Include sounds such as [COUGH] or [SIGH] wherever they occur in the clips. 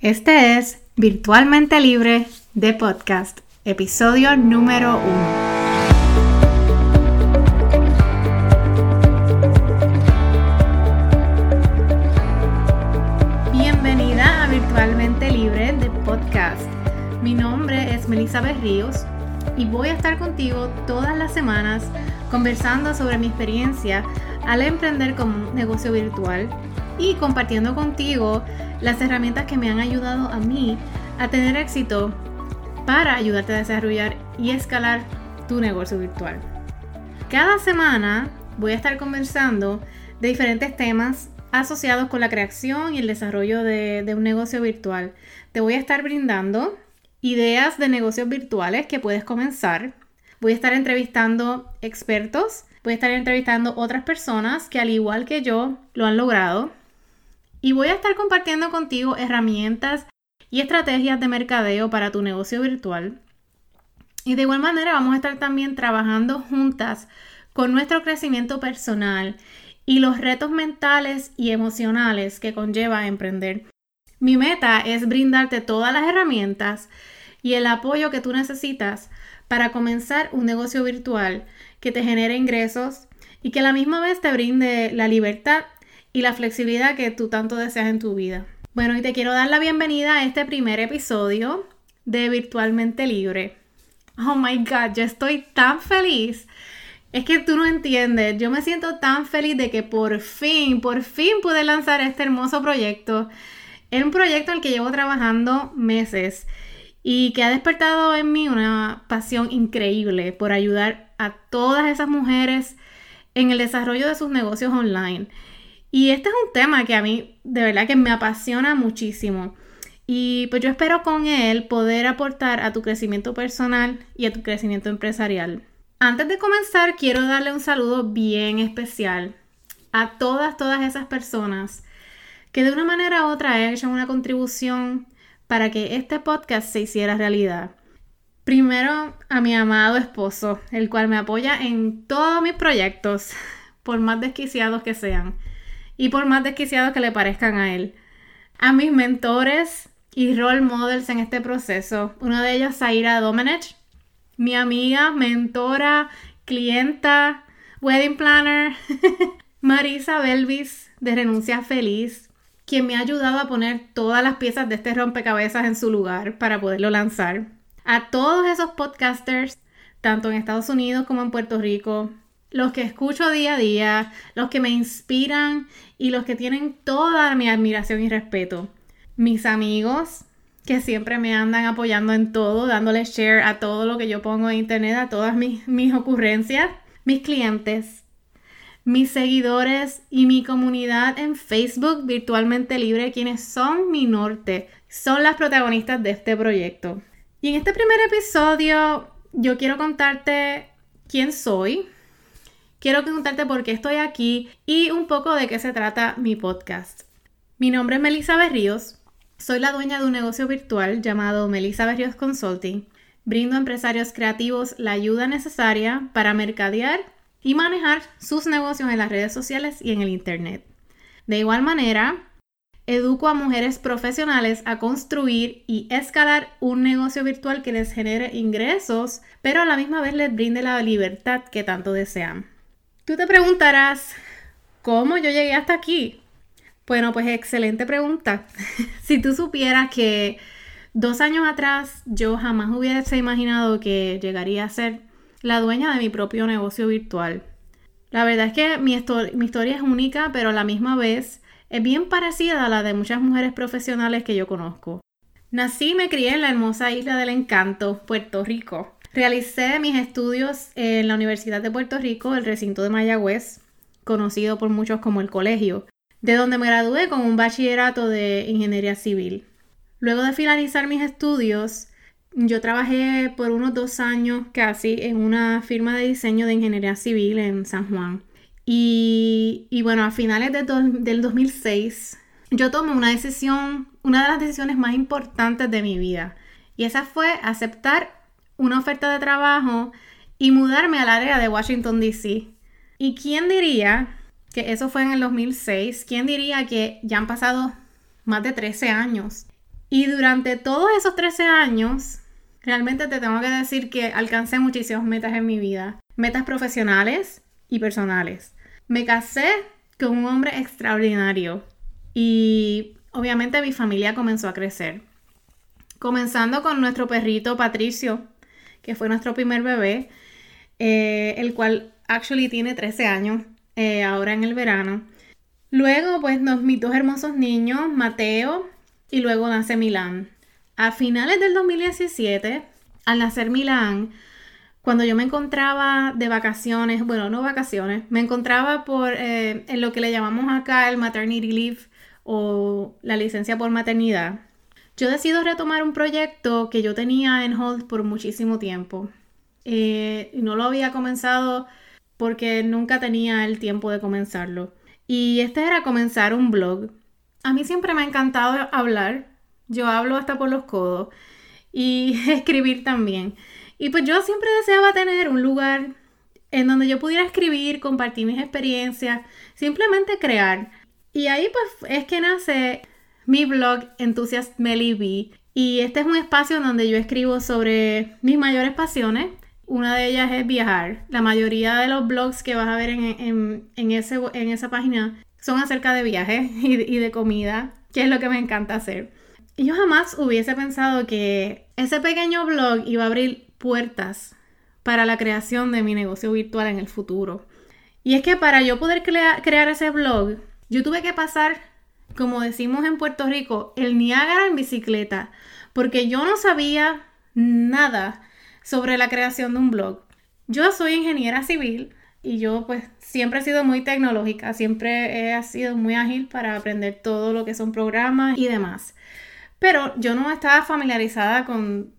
Este es Virtualmente Libre de Podcast, episodio número uno. Bienvenida a Virtualmente Libre de Podcast. Mi nombre es Melissa Berríos y voy a estar contigo todas las semanas conversando sobre mi experiencia al emprender con un negocio virtual y compartiendo contigo las herramientas que me han ayudado a mí a tener éxito para ayudarte a desarrollar y escalar tu negocio virtual. Cada semana voy a estar conversando de diferentes temas asociados con la creación y el desarrollo de, un negocio virtual. Te voy a estar brindando ideas de negocios virtuales que puedes comenzar. Voy a estar entrevistando expertos, voy a estar entrevistando otras personas que al igual que yo lo han logrado y voy a estar compartiendo contigo herramientas y estrategias de mercadeo para tu negocio virtual. Y de igual manera vamos a estar también trabajando juntas con nuestro crecimiento personal y los retos mentales y emocionales que conlleva emprender. Mi meta es brindarte todas las herramientas y el apoyo que tú necesitas para comenzar un negocio virtual que te genere ingresos y que a la misma vez te brinde la libertad y la flexibilidad que tú tanto deseas en tu vida. Bueno, y te quiero dar la bienvenida a este primer episodio de Virtualmente Libre. Oh my God, yo estoy tan feliz. Es que tú no entiendes, yo me siento tan feliz de que por fin, por fin pude lanzar este hermoso proyecto. Es un proyecto el que llevo trabajando meses y que ha despertado en mí una pasión increíble por ayudar a todas esas mujeres en el desarrollo de sus negocios online. Y este es un tema que a mí de verdad que me apasiona muchísimo. Y pues yo espero con él poder aportar a tu crecimiento personal y a tu crecimiento empresarial. Antes de comenzar, quiero darle un saludo bien especial a todas, todas esas personas que de una manera u otra hecho una contribución para que este podcast se hiciera realidad. Primero, a mi amado esposo, el cual me apoya en todos mis proyectos, [LAUGHS] por más desquiciados que sean y por más desquiciados que le parezcan a él. A mis mentores y role models en este proceso, uno de ellos Zaira Domenech, mi amiga, mentora, clienta, wedding planner, [LAUGHS] Marisa Belvis de Renuncia Feliz, quien me ha ayudado a poner todas las piezas de este rompecabezas en su lugar para poderlo lanzar. A todos esos podcasters, tanto en Estados Unidos como en Puerto Rico, los que escucho día a día, los que me inspiran y los que tienen toda mi admiración y respeto. Mis amigos, que siempre me andan apoyando en todo, dándole share a todo lo que yo pongo en internet, a todas mis, mis ocurrencias. Mis clientes, mis seguidores y mi comunidad en Facebook virtualmente libre, quienes son mi norte, son las protagonistas de este proyecto. Y en este primer episodio yo quiero contarte quién soy, quiero contarte por qué estoy aquí y un poco de qué se trata mi podcast. Mi nombre es Melissa Berríos, soy la dueña de un negocio virtual llamado Melissa Berríos Consulting. Brindo a empresarios creativos la ayuda necesaria para mercadear y manejar sus negocios en las redes sociales y en el Internet. De igual manera, educo a mujeres profesionales a construir y escalar un negocio virtual que les genere ingresos, pero a la misma vez les brinde la libertad que tanto desean. Tú te preguntarás, ¿cómo yo llegué hasta aquí? Bueno, pues excelente pregunta. [LAUGHS] si tú supieras que dos años atrás yo jamás hubiese imaginado que llegaría a ser la dueña de mi propio negocio virtual. La verdad es que mi, historia es única, pero a la misma vez es bien parecida a la de muchas mujeres profesionales que yo conozco. Nací y me crié en la hermosa isla del encanto, Puerto Rico. Realicé mis estudios en la Universidad de Puerto Rico, el recinto de Mayagüez, conocido por muchos como el colegio, de donde me gradué con un bachillerato de ingeniería civil. Luego de finalizar mis estudios, yo trabajé por unos dos años casi en una firma de diseño de ingeniería civil en San Juan. Y, bueno, a finales del 2006, yo tomé una decisión, una de las decisiones más importantes de mi vida. Y esa fue aceptar una oferta de trabajo y mudarme al área de Washington, D.C. ¿Y quién diría que eso fue en el 2006? ¿Quién diría que ya han pasado más de 13 años? Y durante todos esos 13 años, realmente te tengo que decir que alcancé muchísimas metas en mi vida. Metas profesionales y personales. Me casé con un hombre extraordinario y obviamente mi familia comenzó a crecer. Comenzando con nuestro perrito Patricio, que fue nuestro primer bebé, eh, el cual actually tiene 13 años eh, ahora en el verano. Luego, pues, nos, mis dos hermosos niños, Mateo y luego nace Milán. A finales del 2017, al nacer Milán, cuando yo me encontraba de vacaciones, bueno, no vacaciones, me encontraba por eh, en lo que le llamamos acá el maternity leave o la licencia por maternidad. Yo decido retomar un proyecto que yo tenía en hold por muchísimo tiempo. Eh, no lo había comenzado porque nunca tenía el tiempo de comenzarlo. Y este era comenzar un blog. A mí siempre me ha encantado hablar. Yo hablo hasta por los codos. Y [LAUGHS] escribir también. Y pues yo siempre deseaba tener un lugar en donde yo pudiera escribir, compartir mis experiencias, simplemente crear. Y ahí pues es que nace mi blog Enthusiast Melly B. Y este es un espacio donde yo escribo sobre mis mayores pasiones. Una de ellas es viajar. La mayoría de los blogs que vas a ver en, ese, en esa página son acerca de viajes [LAUGHS] y, y de comida, que es lo que me encanta hacer. Y yo jamás hubiese pensado que ese pequeño blog iba a abrir puertas para la creación de mi negocio virtual en el futuro. Y es que para yo poder crear ese blog, yo tuve que pasar como decimos en Puerto Rico, el Niágara en bicicleta, porque yo no sabía nada sobre la creación de un blog. Yo soy ingeniera civil y yo pues siempre he sido muy tecnológica, siempre he sido muy ágil para aprender todo lo que son programas y demás. Pero yo no estaba familiarizada con,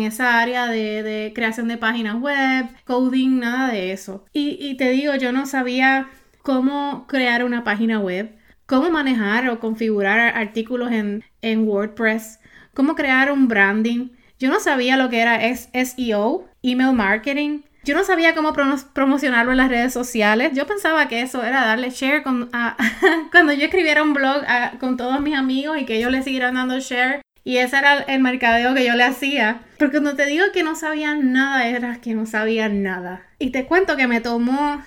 esa área de, creación de páginas web, coding, nada de eso. Y te digo, yo no sabía cómo crear una página web cómo manejar o configurar artículos en, WordPress, cómo crear un branding. Yo no sabía lo que era SEO, email marketing. Yo no sabía cómo promocionarlo en las redes sociales. Yo pensaba que eso era darle share [LAUGHS] cuando yo escribiera un blog con todos mis amigos y que ellos le siguieran dando share. Y ese era el mercadeo que yo le hacía. Porque cuando te digo que no sabía nada, era que no sabía nada. Y te cuento que me tomó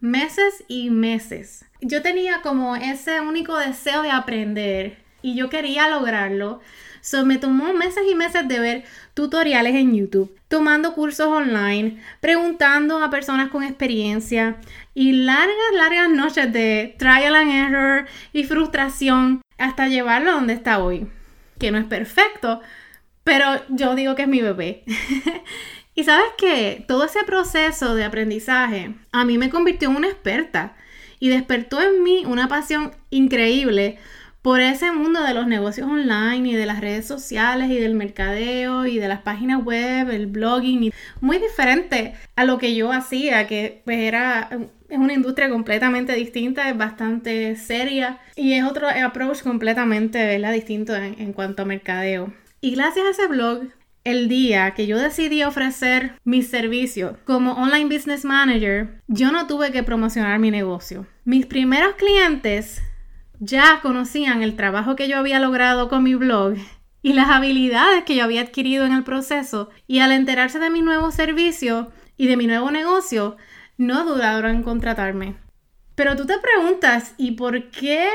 meses y meses yo tenía como ese único deseo de aprender y yo quería lograrlo. So, me tomó meses y meses de ver tutoriales en YouTube, tomando cursos online, preguntando a personas con experiencia y largas, largas noches de trial and error y frustración hasta llevarlo a donde está hoy. Que no es perfecto, pero yo digo que es mi bebé. [LAUGHS] y sabes que todo ese proceso de aprendizaje a mí me convirtió en una experta y despertó en mí una pasión increíble por ese mundo de los negocios online y de las redes sociales y del mercadeo y de las páginas web, el blogging, muy diferente a lo que yo hacía, que pues era es una industria completamente distinta, es bastante seria y es otro approach completamente distinto en, en cuanto a mercadeo. Y gracias a ese blog el día que yo decidí ofrecer mis servicios como online business manager, yo no tuve que promocionar mi negocio. Mis primeros clientes ya conocían el trabajo que yo había logrado con mi blog y las habilidades que yo había adquirido en el proceso y al enterarse de mi nuevo servicio y de mi nuevo negocio, no dudaron en contratarme. Pero tú te preguntas, ¿y por qué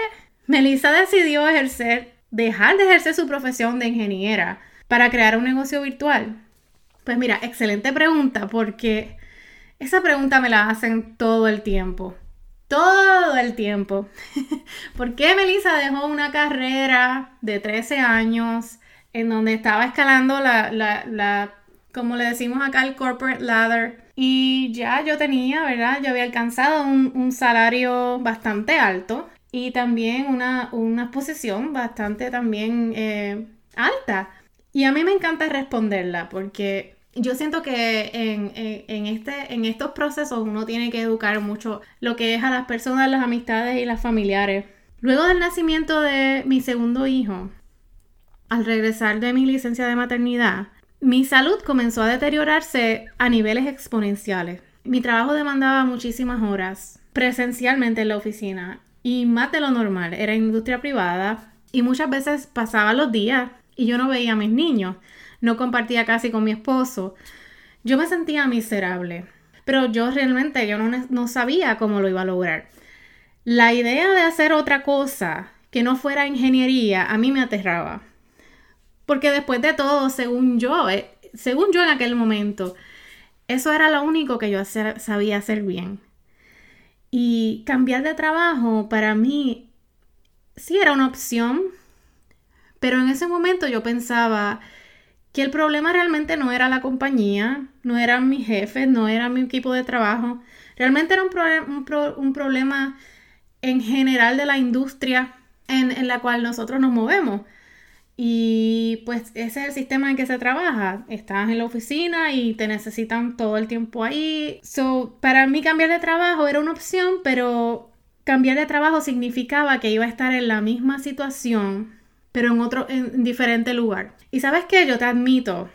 Melissa decidió ejercer, dejar de ejercer su profesión de ingeniera? Para crear un negocio virtual? Pues mira, excelente pregunta porque esa pregunta me la hacen todo el tiempo. Todo el tiempo. [LAUGHS] ¿Por qué Melissa dejó una carrera de 13 años en donde estaba escalando la, la, como le decimos acá, el corporate ladder? Y ya yo tenía, ¿verdad? Yo había alcanzado un, salario bastante alto y también una, una posición bastante también eh, alta. Y a mí me encanta responderla porque yo siento que en, este, en estos procesos uno tiene que educar mucho lo que es a las personas, las amistades y las familiares. Luego del nacimiento de mi segundo hijo, al regresar de mi licencia de maternidad, mi salud comenzó a deteriorarse a niveles exponenciales. Mi trabajo demandaba muchísimas horas presencialmente en la oficina y más de lo normal. Era industria privada y muchas veces pasaba los días y yo no veía a mis niños, no compartía casi con mi esposo. Yo me sentía miserable, pero yo realmente yo no, no sabía cómo lo iba a lograr. La idea de hacer otra cosa que no fuera ingeniería a mí me aterraba. Porque después de todo, según yo, eh, según yo en aquel momento, eso era lo único que yo sabía hacer bien. Y cambiar de trabajo para mí sí era una opción, pero en ese momento yo pensaba que el problema realmente no era la compañía, no eran mis jefes, no era mi equipo de trabajo, realmente era un, problema en general de la industria en, la cual nosotros nos movemos. Y pues ese es el sistema en que se trabaja. Estás en la oficina y te necesitan todo el tiempo ahí. So, para mí cambiar de trabajo era una opción, pero cambiar de trabajo significaba que iba a estar en la misma situación, pero en otro, en diferente lugar. Y sabes qué, yo te admito,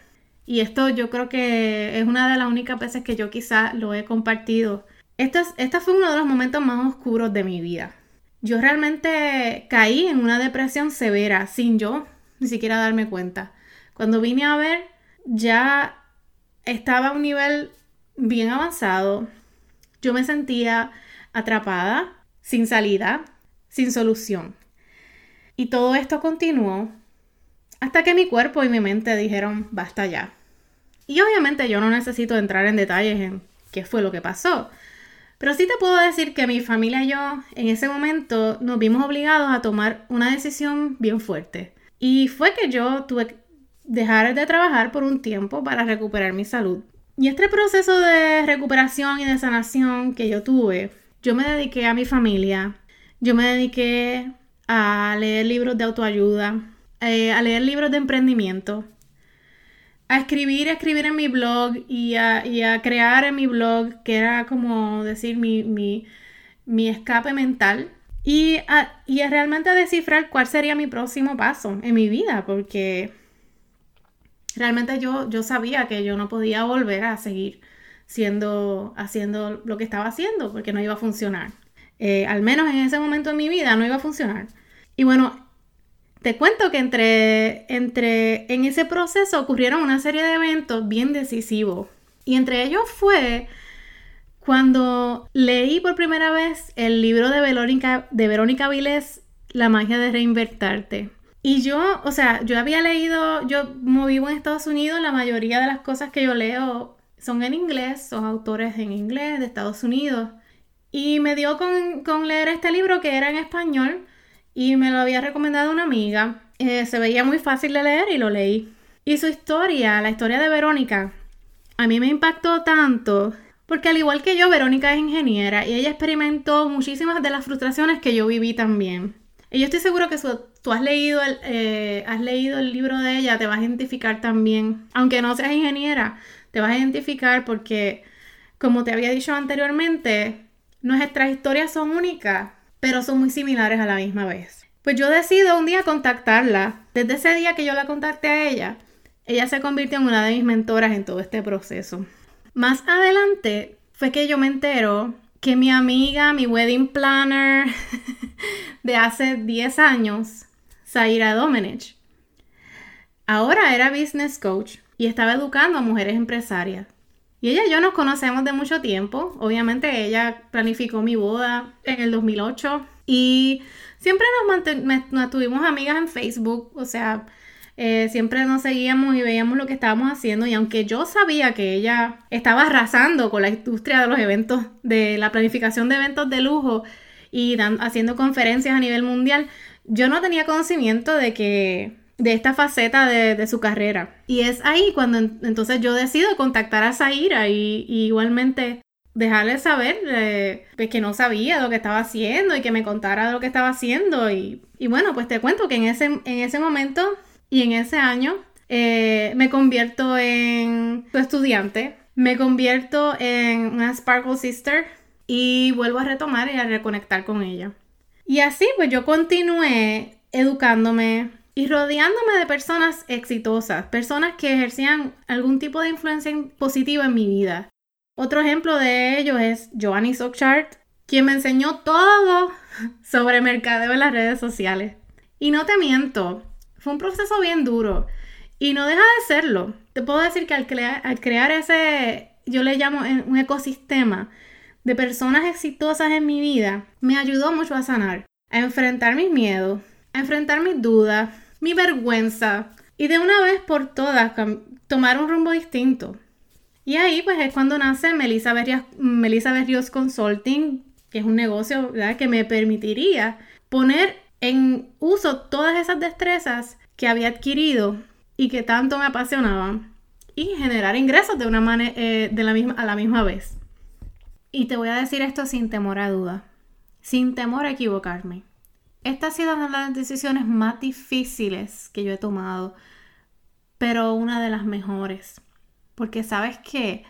y esto yo creo que es una de las únicas veces que yo quizás lo he compartido este, fue uno de los momentos más oscuros de mi vida. Yo realmente caí en una depresión severa sin yo ni siquiera darme cuenta. Cuando vine a ver, ya estaba a un nivel bien avanzado. Yo me sentía atrapada, sin salida, sin solución. Y todo esto continuó hasta que mi cuerpo y mi mente dijeron, basta ya. Y obviamente yo no necesito entrar en detalles en qué fue lo que pasó. Pero sí te puedo decir que mi familia y yo en ese momento nos vimos obligados a tomar una decisión bien fuerte. Y fue que yo tuve que dejar de trabajar por un tiempo para recuperar mi salud. Y este proceso de recuperación y de sanación que yo tuve, yo me dediqué a mi familia, yo me dediqué a leer libros de autoayuda, eh, a leer libros de emprendimiento, a escribir, a escribir en mi blog y a, crear en mi blog, que era como decir mi, escape mental. Y a, y realmente a descifrar cuál sería mi próximo paso en mi vida, porque realmente yo, yo sabía que yo no podía volver a seguir siendo, haciendo lo que estaba haciendo, porque no iba a funcionar. Eh, al menos en ese momento de mi vida no iba a funcionar. Y bueno, te cuento que entre, entre, en ese proceso ocurrieron una serie de eventos bien decisivos. Y entre ellos fue cuando leí por primera vez el libro de Verónica, de Verónica Vilés, La magia de reinvertarte. Y yo, o sea, yo había leído, yo vivo en Estados Unidos, la mayoría de las cosas que yo leo son en inglés, son autores en inglés de Estados Unidos. Y me dio con, con leer este libro que era en español y me lo había recomendado una amiga. Eh, se veía muy fácil de leer y lo leí. Y su historia, la historia de Verónica, a mí me impactó tanto porque al igual que yo, Verónica es ingeniera y ella experimentó muchísimas de las frustraciones que yo viví también. Y yo estoy seguro que tú has leído, el, eh, has leído el libro de ella, te vas a identificar también. Aunque no seas ingeniera, te vas a identificar porque, como te había dicho anteriormente, nuestras historias son únicas pero son muy similares a la misma vez. Pues yo decido un día contactarla. Desde ese día que yo la contacté a ella, ella se convirtió en una de mis mentoras en todo este proceso. Más adelante fue que yo me entero que mi amiga, mi wedding planner [LAUGHS] de hace 10 años, Zaira Domenech, ahora era business coach y estaba educando a mujeres empresarias. Y ella y yo nos conocemos de mucho tiempo. Obviamente ella planificó mi boda en el 2008 y siempre nos mantuvimos amigas en Facebook. O sea, eh, siempre nos seguíamos y veíamos lo que estábamos haciendo. Y aunque yo sabía que ella estaba arrasando con la industria de los eventos, de la planificación de eventos de lujo y haciendo conferencias a nivel mundial, yo no tenía conocimiento de que de esta faceta de, su carrera. Y es ahí cuando entonces yo decido contactar a Zaira y, igualmente dejarle saber pues, que no sabía lo que estaba haciendo y que me contara lo que estaba haciendo. Y, bueno, pues te cuento que en ese, en ese momento y en ese año eh, me convierto en su estudiante, me convierto en una Sparkle Sister y vuelvo a retomar y a reconectar con ella. Y así pues yo continué educándome, y rodeándome de personas exitosas, personas que ejercían algún tipo de influencia positiva en mi vida. Otro ejemplo de ello es Joanny Sockchart, quien me enseñó todo [LAUGHS] sobre mercadeo en las redes sociales. Y no te miento, fue un proceso bien duro y no deja de serlo. Te puedo decir que al, al crear ese, yo le llamo un ecosistema de personas exitosas en mi vida, me ayudó mucho a sanar, a enfrentar mis miedos, a enfrentar mis dudas, mi vergüenza y de una vez por todas tomar un rumbo distinto. Y ahí pues es cuando nace Melissa Berrios, Consulting, que es un negocio que me permitiría poner en uso todas esas destrezas que había adquirido y que tanto me apasionaban y generar ingresos de una manera eh, de la misma, a la misma vez. Y te voy a decir esto sin temor a duda, sin temor a equivocarme. Esta ha sido una de las decisiones más difíciles que yo he tomado, pero una de las mejores. Porque sabes que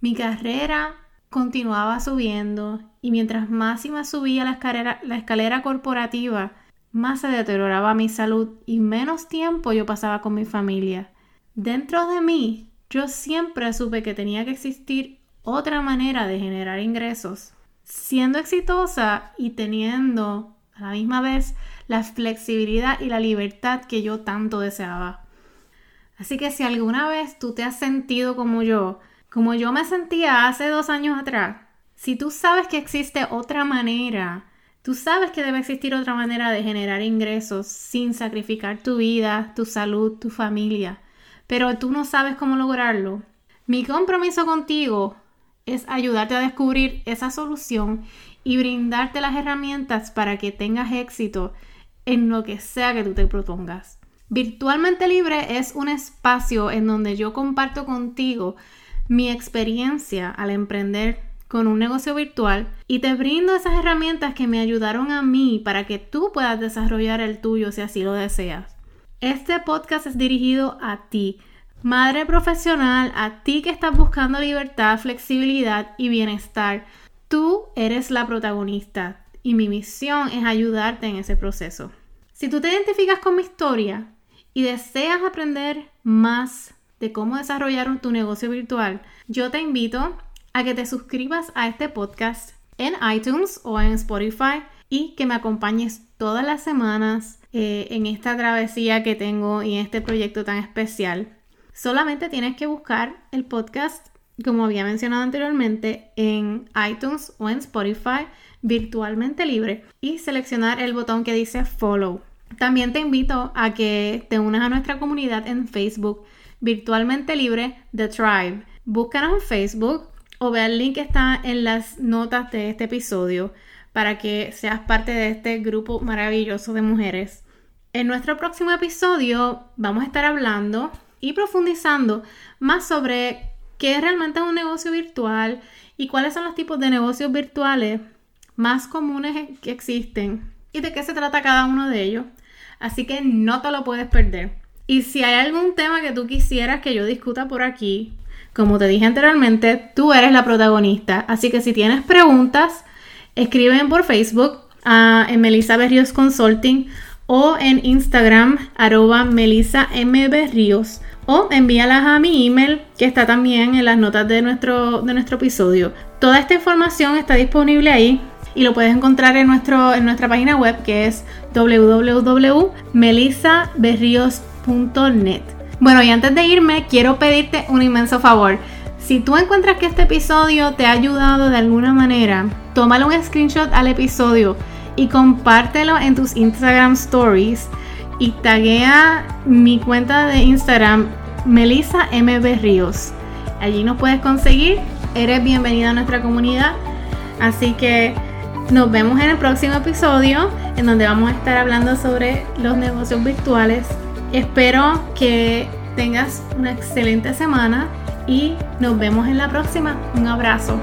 mi carrera continuaba subiendo y mientras más y más subía la escalera, la escalera corporativa, más se deterioraba mi salud y menos tiempo yo pasaba con mi familia. Dentro de mí, yo siempre supe que tenía que existir otra manera de generar ingresos, siendo exitosa y teniendo a la misma vez la flexibilidad y la libertad que yo tanto deseaba. Así que si alguna vez tú te has sentido como yo, como yo me sentía hace dos años atrás, si tú sabes que existe otra manera, tú sabes que debe existir otra manera de generar ingresos sin sacrificar tu vida, tu salud, tu familia, pero tú no sabes cómo lograrlo, mi compromiso contigo es ayudarte a descubrir esa solución y brindarte las herramientas para que tengas éxito en lo que sea que tú te propongas. Virtualmente Libre es un espacio en donde yo comparto contigo mi experiencia al emprender con un negocio virtual y te brindo esas herramientas que me ayudaron a mí para que tú puedas desarrollar el tuyo si así lo deseas. Este podcast es dirigido a ti, madre profesional, a ti que estás buscando libertad, flexibilidad y bienestar. Tú eres la protagonista y mi misión es ayudarte en ese proceso. Si tú te identificas con mi historia y deseas aprender más de cómo desarrollar tu negocio virtual, yo te invito a que te suscribas a este podcast en iTunes o en Spotify y que me acompañes todas las semanas eh, en esta travesía que tengo y en este proyecto tan especial. Solamente tienes que buscar el podcast, como había mencionado anteriormente, en iTunes o en Spotify virtualmente libre y seleccionar el botón que dice follow. También te invito a que te unas a nuestra comunidad en Facebook virtualmente libre The Tribe. Búscanos en Facebook o ve el link que está en las notas de este episodio para que seas parte de este grupo maravilloso de mujeres. En nuestro próximo episodio vamos a estar hablando y profundizando más sobre qué es realmente un negocio virtual y cuáles son los tipos de negocios virtuales más comunes que existen y de qué se trata cada uno de ellos. Así que no te lo puedes perder. Y si hay algún tema que tú quisieras que yo discuta por aquí, como te dije anteriormente, tú eres la protagonista. Así que si tienes preguntas, escriben por Facebook en Melissa Berrios Consulting o en Instagram arroba Melissa M. Berrios o envíalas a mi email que está también en las notas de nuestro, de nuestro episodio. Toda esta información está disponible ahí y lo puedes encontrar en, nuestro, en nuestra página web que es www.melissaberrios.com bueno, y antes de irme, quiero pedirte un inmenso favor. Si tú encuentras que este episodio te ha ayudado de alguna manera, tómale un screenshot al episodio y compártelo en tus Instagram stories y taguea mi cuenta de Instagram, Melissa MB Ríos. Allí nos puedes conseguir. Eres bienvenida a nuestra comunidad. Así que nos vemos en el próximo episodio en donde vamos a estar hablando sobre los negocios virtuales Espero que tengas una excelente semana y nos vemos en la próxima. Un abrazo.